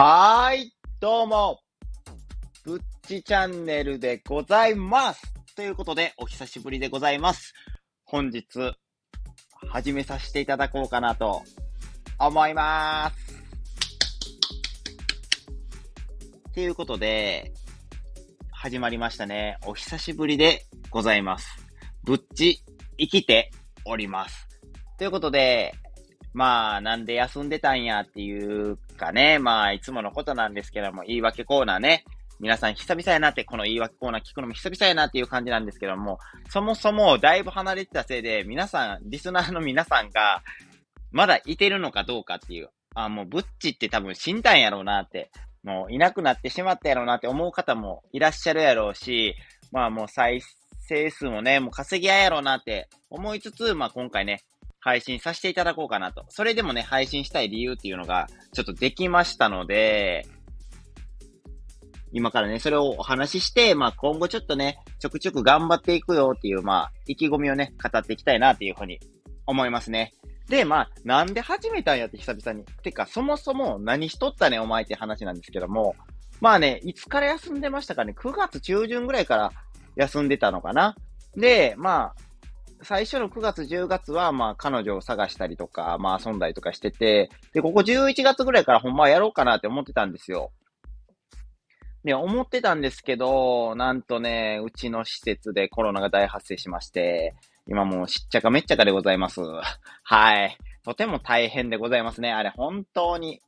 はーい、どうも、ぶっちチャンネルでございます。ということで、お久しぶりでございます。本日、始めさせていただこうかなと思います。ということで、始まりましたね。お久しぶりでございます。ぶっち、生きております。ということで、まあ、なんで休んでたんやっていうかね、まあ、いつものことなんですけども、言い訳コーナーね、皆さん久々やなって、この言い訳コーナー聞くのも久々やなっていう感じなんですけども、そもそもだいぶ離れてたせいで、皆さん、リスナーの皆さんが、まだいてるのかどうかっていう、あ、もうブッチって多分死んだんやろうなって、もういなくなってしまったやろうなって思う方もいらっしゃるやろうし、まあもう再生数もね、もう稼ぎややろうなって思いつつ、まあ今回ね、配信させていただこうかなと。それでもね、配信したい理由っていうのが、ちょっとできましたので、今からね、それをお話しして、まあ今後ちょっとね、ちょくちょく頑張っていくよっていう、まあ、意気込みをね、語っていきたいなっていうふうに思いますね。で、まあ、なんで始めたんやって久々に。てか、そもそも何しとったね、お前って話なんですけども、まあね、いつから休んでましたかね ?9 月中旬ぐらいから休んでたのかなで、まあ、最初の9月、10月は、まあ、彼女を探したりとか、まあ、遊んだりとかしてて、で、ここ11月ぐらいからほんまやろうかなって思ってたんですよ。で、思ってたんですけど、なんとね、うちの施設でコロナが大発生しまして、今もうしっちゃかめっちゃかでございます。はい。とても大変でございますね。あれ、本当に。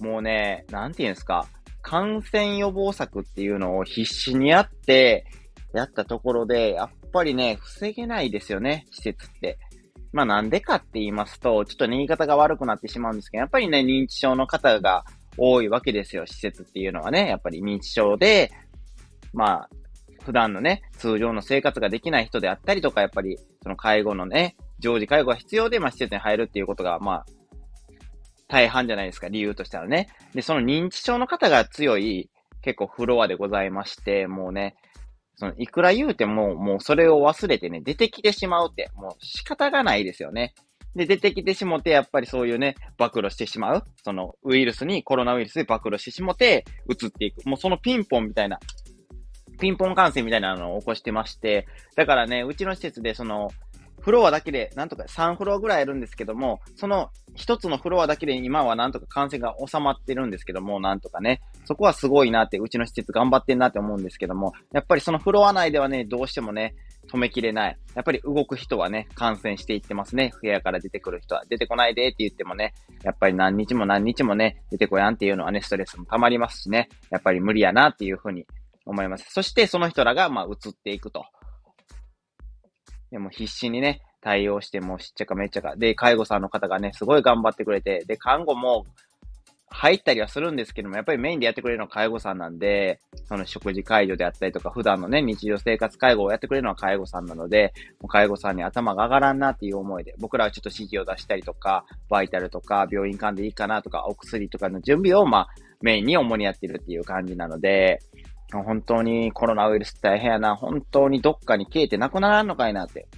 もうね、なんて言うんですか。感染予防策っていうのを必死にやって、やったところで、やっっぱりね、防げないですよね、施設って。まあなんでかって言いますと、ちょっとね言い方が悪くなってしまうんですけど、やっぱりね、認知症の方が多いわけですよ、施設っていうのはね。やっぱり認知症で、まあ、普段のね、通常の生活ができない人であったりとか、やっぱり、その介護のね、常時介護が必要で、まあ施設に入るっていうことが、まあ、大半じゃないですか、理由としてはね。で、その認知症の方が強い、結構フロアでございまして、もうね、その、いくら言うても、もうそれを忘れてね、出てきてしまうって、もう仕方がないですよね。で、出てきてしもて、やっぱりそういうね、暴露してしまう。その、ウイルスに、コロナウイルスで暴露してしもて、移っていく。もうそのピンポンみたいな、ピンポン感染みたいなのを起こしてまして、だからね、うちの施設で、その、フロアだけで、なんとか3フロアぐらいあるんですけども、その一つのフロアだけで今はなんとか感染が収まってるんですけども、なんとかね、そこはすごいなって、うちの施設頑張ってんなって思うんですけども、やっぱりそのフロア内ではね、どうしてもね、止めきれない。やっぱり動く人はね、感染していってますね。部屋から出てくる人は。出てこないでって言ってもね、やっぱり何日も何日もね、出てこやんっていうのはね、ストレスも溜まりますしね、やっぱり無理やなっていうふうに思います。そしてその人らが、まあ、移っていくと。でも必死にね、対応してもしっちゃかめっちゃか。で、介護さんの方がね、すごい頑張ってくれて、で、看護も入ったりはするんですけども、やっぱりメインでやってくれるのは介護さんなんで、その食事介助であったりとか、普段のね、日常生活介護をやってくれるのは介護さんなので、もう介護さんに頭が上がらんなっていう思いで、僕らはちょっと指示を出したりとか、バイタルとか、病院間でいいかなとか、お薬とかの準備を、まあ、メインに主にやってるっていう感じなので、本当にコロナウイルス大変やな、本当にどっかに消えてなくならんのかいなって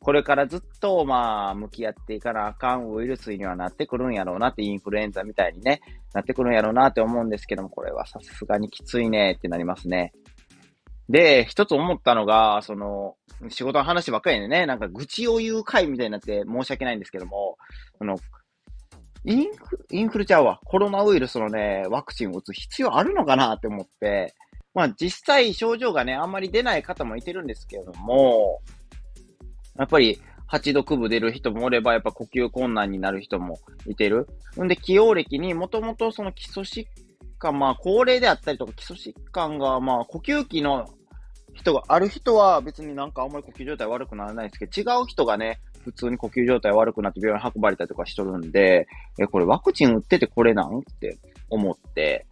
これからずっと、まあ、向き合っていかなあかんウイルスにはなってくるんやろうなって、インフルエンザみたいにね、なってくるんやろうなって思うんですけども、これはさすがにきついねってなりますね。で、一つ思ったのが、その、仕事の話ばっかりでね、なんか愚痴を言う回みたいになって申し訳ないんですけども、その、インフ、インフルちゃうわ。コロナウイルスのね、ワクチンを打つ必要あるのかなって思って、まあ実際症状がね、あんまり出ない方もいてるんですけれども、やっぱり、8度9分出る人もおれば、やっぱ呼吸困難になる人もいてる。んで、起用歴にもともとその基礎疾患、まあ、高齢であったりとか基礎疾患が、まあ、呼吸器の人がある人は別になんかあんまり呼吸状態悪くならないですけど、違う人がね、普通に呼吸状態悪くなって病院運ばれたりとかしとるんで、え、これワクチン打っててこれなん？って思って、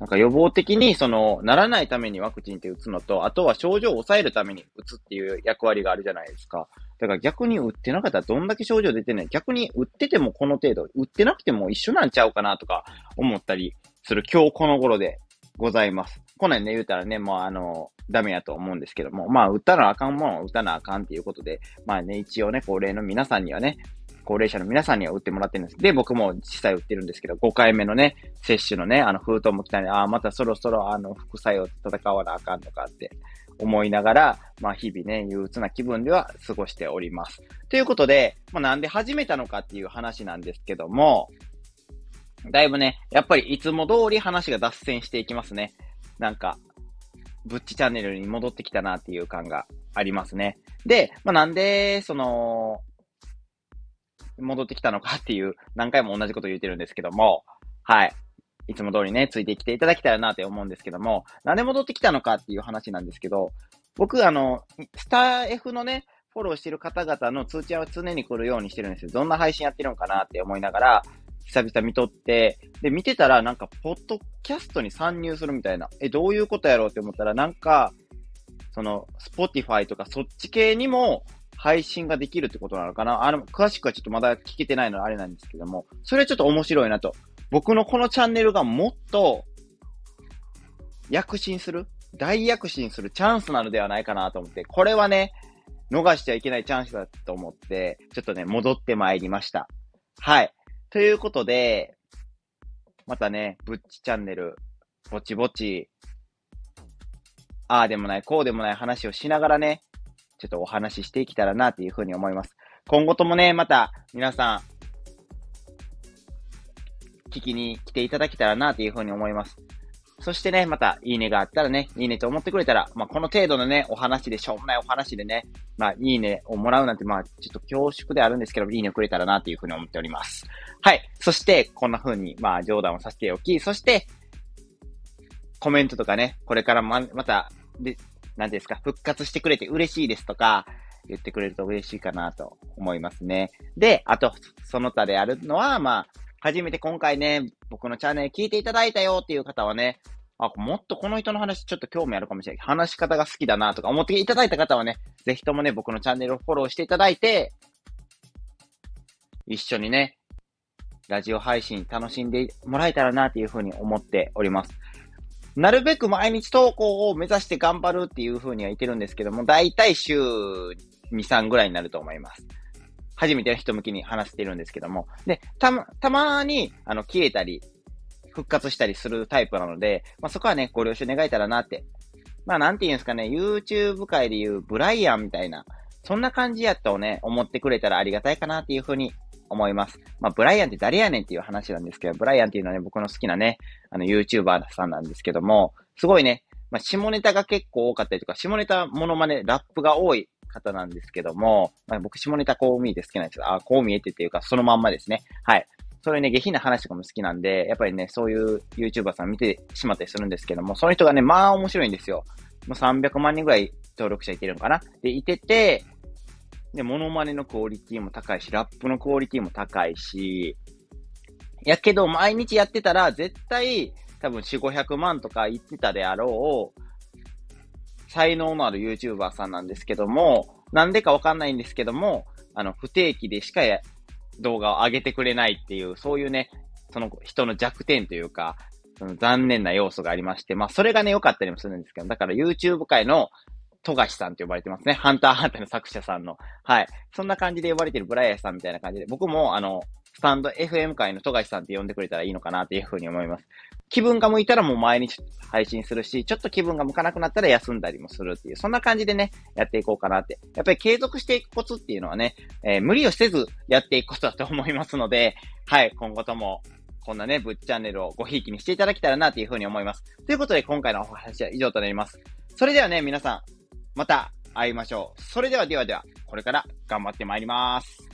なんか予防的に、その、ならないためにワクチンって打つのと、あとは症状を抑えるために打つっていう役割があるじゃないですか。だから逆に打ってなかったらどんだけ症状出てない逆に打っててもこの程度、打ってなくても一緒なんちゃうかなとか思ったりする今日この頃でございます。こんなんね、言うたらね、もうあの、ダメやと思うんですけども、まあ、打ったらあかんもんは打たなあかんっていうことで、まあね、一応ね、高齢の皆さんにはね、高齢者の皆さんには打ってもらってるんです。で、僕も実際打ってるんですけど、5回目のね、接種のね、あの、封筒も来たんで、ああ、またそろそろあの、副作用と戦わなあかんのかって思いながら、まあ日々ね、憂鬱な気分では過ごしております。ということで、まあなんで始めたのかっていう話なんですけども、だいぶね、やっぱりいつも通り話が脱線していきますね。なんか、ぶっちチャンネルに戻ってきたなっていう感がありますね。で、まあなんで、その、戻ってきたのかっていう、何回も同じこと言ってるんですけども、はい。いつも通りね、ついてきていただけたらなって思うんですけども、なんで戻ってきたのかっていう話なんですけど、僕、あの、スター F のね、フォローしてる方々の通知は常に来るようにしてるんですよ。どんな配信やってるのかなって思いながら、久々見とって、で、見てたらなんか、ポッドキャストに参入するみたいな。え、どういうことやろうって思ったら、なんか、その、 Spotify とかそっち系にも配信ができるってことなのかなあの、詳しくはちょっとまだ聞けてないのあれなんですけども、それはちょっと面白いなと。僕のこのチャンネルがもっと躍進する？大躍進するチャンスなのではないかなと思って、これはね、逃しちゃいけないチャンスだと思って、ちょっとね、戻ってまいりました。はい。ということで、またね、ぶっちチャンネル、ぼちぼち、ああでもない、こうでもない話をしながらね、ちょっとお話ししていけたらなというふうに思います。今後ともね、また皆さん、聞きに来ていただけたらなというふうに思います。そしてね、また、いいねがあったらね、いいねと思ってくれたら、まあ、この程度のね、お話で、しょうもないお話でね、まあ、いいねをもらうなんて、まあ、ちょっと恐縮であるんですけど、いいねをくれたらなというふうに思っております。はい。そして、こんな風に、まあ、冗談をさせておき、そして、コメントとかね、これからま、また、で、何ですか、復活してくれて嬉しいですとか、言ってくれると嬉しいかなと思いますね。で、あと、その他であるのは、まあ、初めて今回ね、僕のチャンネル聞いていただいたよっていう方はね、あ、もっとこの人の話ちょっと興味あるかもしれない。話し方が好きだなとか思っていただいた方はね、ぜひともね、僕のチャンネルをフォローしていただいて、一緒にね、ラジオ配信楽しんでもらえたらなっていうふうに思っております。なるべく毎日投稿を目指して頑張るっていうふうには言ってるんですけども、だいたい週2、3ぐらいになると思います。初めての人向きに話してるんですけども。で、たま、たまに、あの、消えたり、復活したりするタイプなので、まあ、そこはね、ご了承願えたらなって。まあ、なんて言うんですかね、YouTube 界で言うブライアンみたいな、そんな感じやとね、思ってくれたらありがたいかなっていうふうに思います。まあ、ブライアンって誰やねんっていう話なんですけど、ブライアンっていうのはね、僕の好きなね、あの、YouTuber さんなんですけども、すごいね、まあ、下ネタが結構多かったりとか、下ネタモノマネ、ラップが多い方なんですけども、まあ、僕下ネタこう見えて好きなんですけど、あ、こう見えてっていうか、そのまんまですね。はい。それね、下品な話とかも好きなんで、やっぱりね、そういう YouTuber さん見てしまったりするんですけども、その人がね、まあ面白いんですよ。もう300万人ぐらい登録者いてるのかなで、いてて、で、モノマネのクオリティも高いし、ラップのクオリティも高いし、やけど、毎日やってたら、絶対、多分4、500万とか言ってたであろう、才能のある YouTuber さんなんですけども、なんでかわかんないんですけども、あの、不定期でしか動画を上げてくれないっていう、そういうね、その人の弱点というか、その残念な要素がありまして、まあ、それがね、良かったりもするんですけど、だから YouTube 界の富樫さんって呼ばれてますね。ハンターハンターの作者さんの。はい。そんな感じで呼ばれてるブライアさんみたいな感じで、僕もあの、スタンド FM 界の富樫さんって呼んでくれたらいいのかなっていうふうに思います。気分が向いたらもう毎日配信するし、ちょっと気分が向かなくなったら休んだりもするっていう、そんな感じでね、やっていこうかなって。やっぱり継続していくコツっていうのはね、えー、無理をせずやっていくことだと思いますので、はい、今後ともこんなね、ぶっチャンネルをごひいきにしていただけたらなというふうに思います。ということで今回のお話は以上となります。それではね、皆さん、また会いましょう。それではではでは、これから頑張ってまいります。